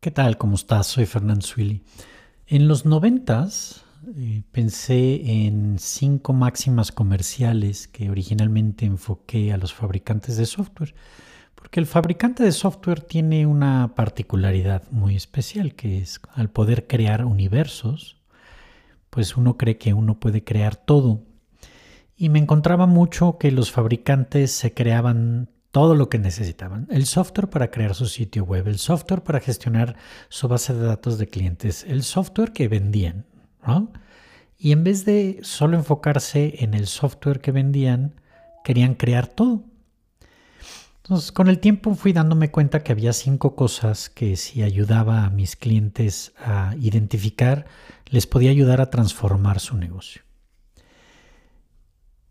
¿Qué tal? ¿Cómo estás? Soy Fernando Swilly. En los noventas eh, pensé en cinco máximas comerciales que originalmente enfoqué a los fabricantes de software, porque el fabricante de software tiene una particularidad muy especial, que es al poder crear universos, pues uno cree que uno puede crear todo. Y me encontraba mucho que los fabricantes se creaban todo lo que necesitaban. El software para crear su sitio web, el software para gestionar su base de datos de clientes, el software que vendían. Y en vez de solo enfocarse en el software que vendían, querían crear todo. Con el tiempo fui dándome cuenta que había cinco cosas que si ayudaba a mis clientes a identificar, les podía ayudar a transformar su negocio.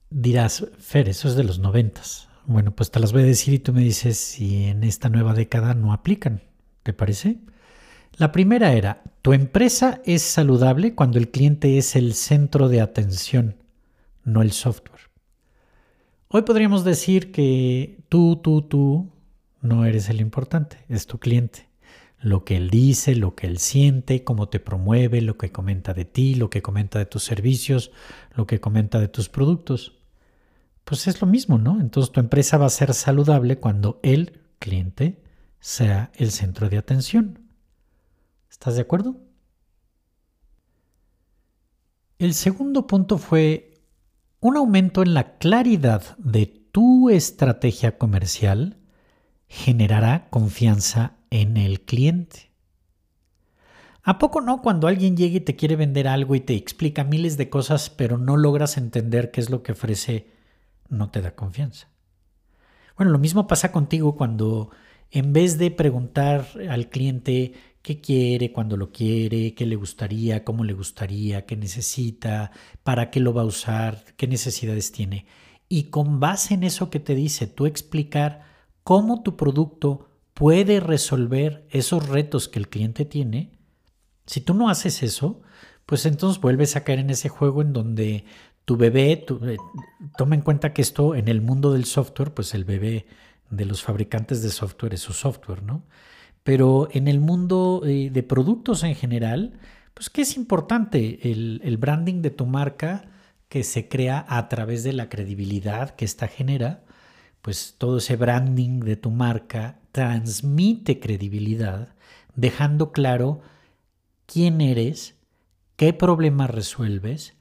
Dirás, Fer, eso es de los noventas. Bueno, pues te las voy a decir y tú me dices si en esta nueva década no aplican. ¿Te parece? La primera era, tu empresa es saludable cuando el cliente es el centro de atención, no el software. Hoy podríamos decir que tú, tú, tú no eres el importante, es tu cliente. Lo que él dice, lo que él siente, cómo te promueve, lo que comenta de ti, lo que comenta de tus servicios, lo que comenta de tus productos pues es lo mismo, ¿no? Entonces tu empresa va a ser saludable cuando el cliente sea el centro de atención. ¿Estás de acuerdo? El segundo punto fue un aumento en la claridad de tu estrategia comercial generará confianza en el cliente. ¿A poco no cuando alguien llega y te quiere vender algo y te explica miles de cosas pero no logras entender qué es lo que ofrece no te da confianza. Bueno, lo mismo pasa contigo cuando en vez de preguntar al cliente qué quiere, cuando lo quiere, qué le gustaría, cómo le gustaría, qué necesita, para qué lo va a usar, qué necesidades tiene, y con base en eso que te dice, tú explicar cómo tu producto puede resolver esos retos que el cliente tiene, si tú no haces eso, pues entonces vuelves a caer en ese juego en donde tu bebé, eh, toma en cuenta que esto en el mundo del software, pues el bebé de los fabricantes de software es su software, ¿no? Pero en el mundo eh, de productos en general, pues ¿qué es importante? El, el branding de tu marca que se crea a través de la credibilidad que ésta genera, pues todo ese branding de tu marca transmite credibilidad, dejando claro quién eres, qué problemas resuelves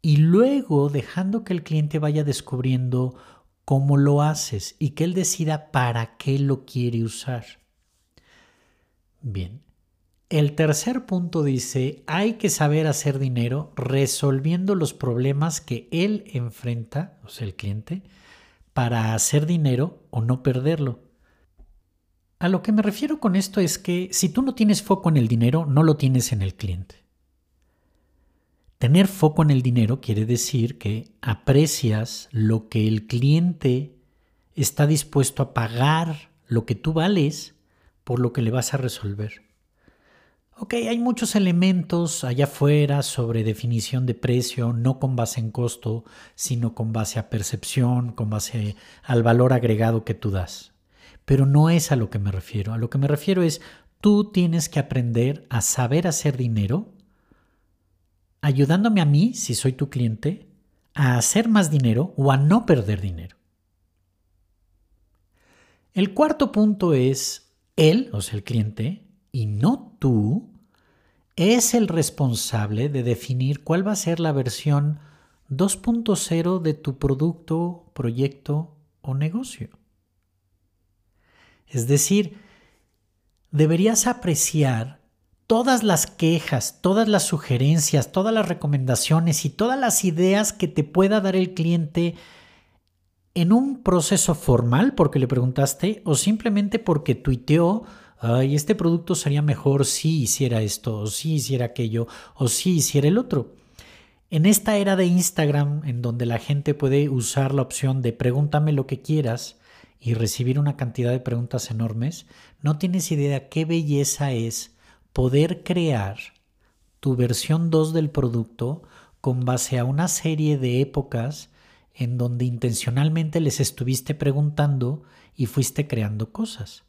y luego dejando que el cliente vaya descubriendo cómo lo haces y que él decida para qué lo quiere usar. Bien, el tercer punto dice, hay que saber hacer dinero resolviendo los problemas que él enfrenta, o sea, el cliente, para hacer dinero o no perderlo. A lo que me refiero con esto es que si tú no tienes foco en el dinero, no lo tienes en el cliente. Tener foco en el dinero quiere decir que aprecias lo que el cliente está dispuesto a pagar, lo que tú vales por lo que le vas a resolver. Ok, hay muchos elementos allá afuera sobre definición de precio, no con base en costo, sino con base a percepción, con base al valor agregado que tú das. Pero no es a lo que me refiero. A lo que me refiero es, tú tienes que aprender a saber hacer dinero ayudándome a mí, si soy tu cliente, a hacer más dinero o a no perder dinero. El cuarto punto es, él, o sea, el cliente, y no tú, es el responsable de definir cuál va a ser la versión 2.0 de tu producto, proyecto o negocio. Es decir, deberías apreciar todas las quejas, todas las sugerencias, todas las recomendaciones y todas las ideas que te pueda dar el cliente en un proceso formal porque le preguntaste o simplemente porque tuiteó, ay, este producto sería mejor si hiciera esto, o si hiciera aquello, o si hiciera el otro. En esta era de Instagram, en donde la gente puede usar la opción de pregúntame lo que quieras y recibir una cantidad de preguntas enormes, no tienes idea qué belleza es poder crear tu versión 2 del producto con base a una serie de épocas en donde intencionalmente les estuviste preguntando y fuiste creando cosas.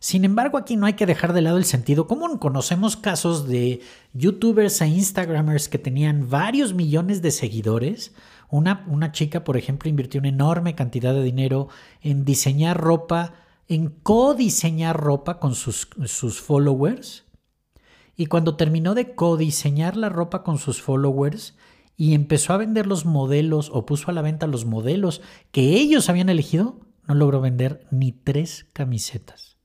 Sin embargo, aquí no hay que dejar de lado el sentido común. Conocemos casos de youtubers e instagramers que tenían varios millones de seguidores. Una, una chica, por ejemplo, invirtió una enorme cantidad de dinero en diseñar ropa, en codiseñar ropa con sus, sus followers. Y cuando terminó de codiseñar la ropa con sus followers, y empezó a vender los modelos o puso a la venta los modelos que ellos habían elegido, no logró vender ni tres camisetas.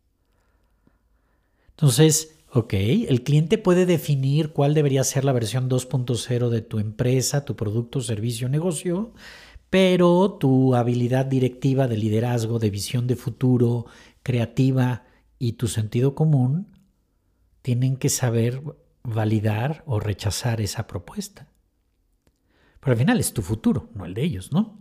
Entonces, ok, el cliente puede definir cuál debería ser la versión 2.0 de tu empresa, tu producto, servicio, negocio, pero tu habilidad directiva de liderazgo, de visión de futuro, creativa y tu sentido común tienen que saber validar o rechazar esa propuesta. Pero al final es tu futuro, no el de ellos, ¿no?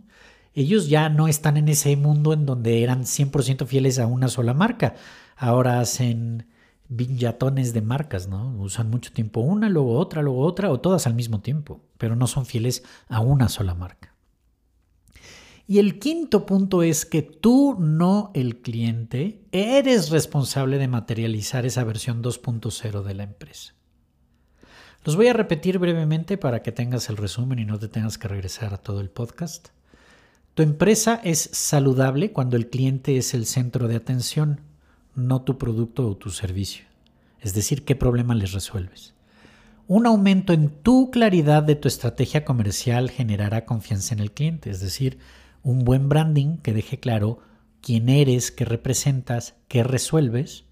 Ellos ya no están en ese mundo en donde eran 100% fieles a una sola marca. Ahora hacen villatones de marcas, ¿no? Usan mucho tiempo una, luego otra, luego otra, o todas al mismo tiempo, pero no son fieles a una sola marca. Y el quinto punto es que tú, no el cliente, eres responsable de materializar esa versión 2.0 de la empresa. Los voy a repetir brevemente para que tengas el resumen y no te tengas que regresar a todo el podcast. Tu empresa es saludable cuando el cliente es el centro de atención no tu producto o tu servicio. Es decir, qué problema les resuelves. Un aumento en tu claridad de tu estrategia comercial generará confianza en el cliente, es decir, un buen branding que deje claro quién eres, qué representas, qué resuelves,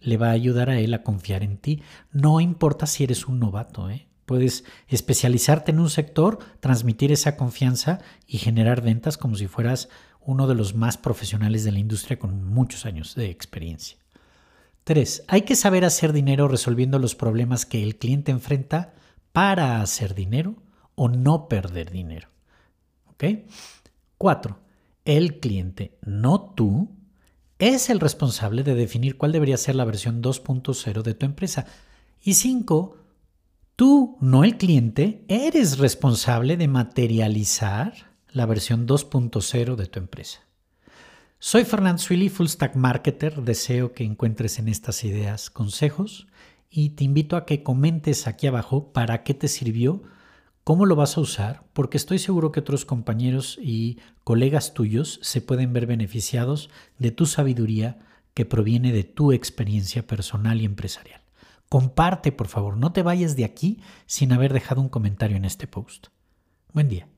le va a ayudar a él a confiar en ti. No importa si eres un novato, ¿eh? Puedes especializarte en un sector, transmitir esa confianza y generar ventas como si fueras uno de los más profesionales de la industria con muchos años de experiencia. 3. Hay que saber hacer dinero resolviendo los problemas que el cliente enfrenta para hacer dinero o no perder dinero. ¿Ok? 4. El cliente, no tú, es el responsable de definir cuál debería ser la versión 2.0 de tu empresa. Y 5. Tú, no el cliente, eres responsable de materializar la versión 2.0 de tu empresa. Soy Fernando Swilly, Full Stack Marketer. Deseo que encuentres en estas ideas consejos y te invito a que comentes aquí abajo para qué te sirvió, cómo lo vas a usar, porque estoy seguro que otros compañeros y colegas tuyos se pueden ver beneficiados de tu sabiduría que proviene de tu experiencia personal y empresarial. Comparte, por favor, no te vayas de aquí sin haber dejado un comentario en este post. Buen día.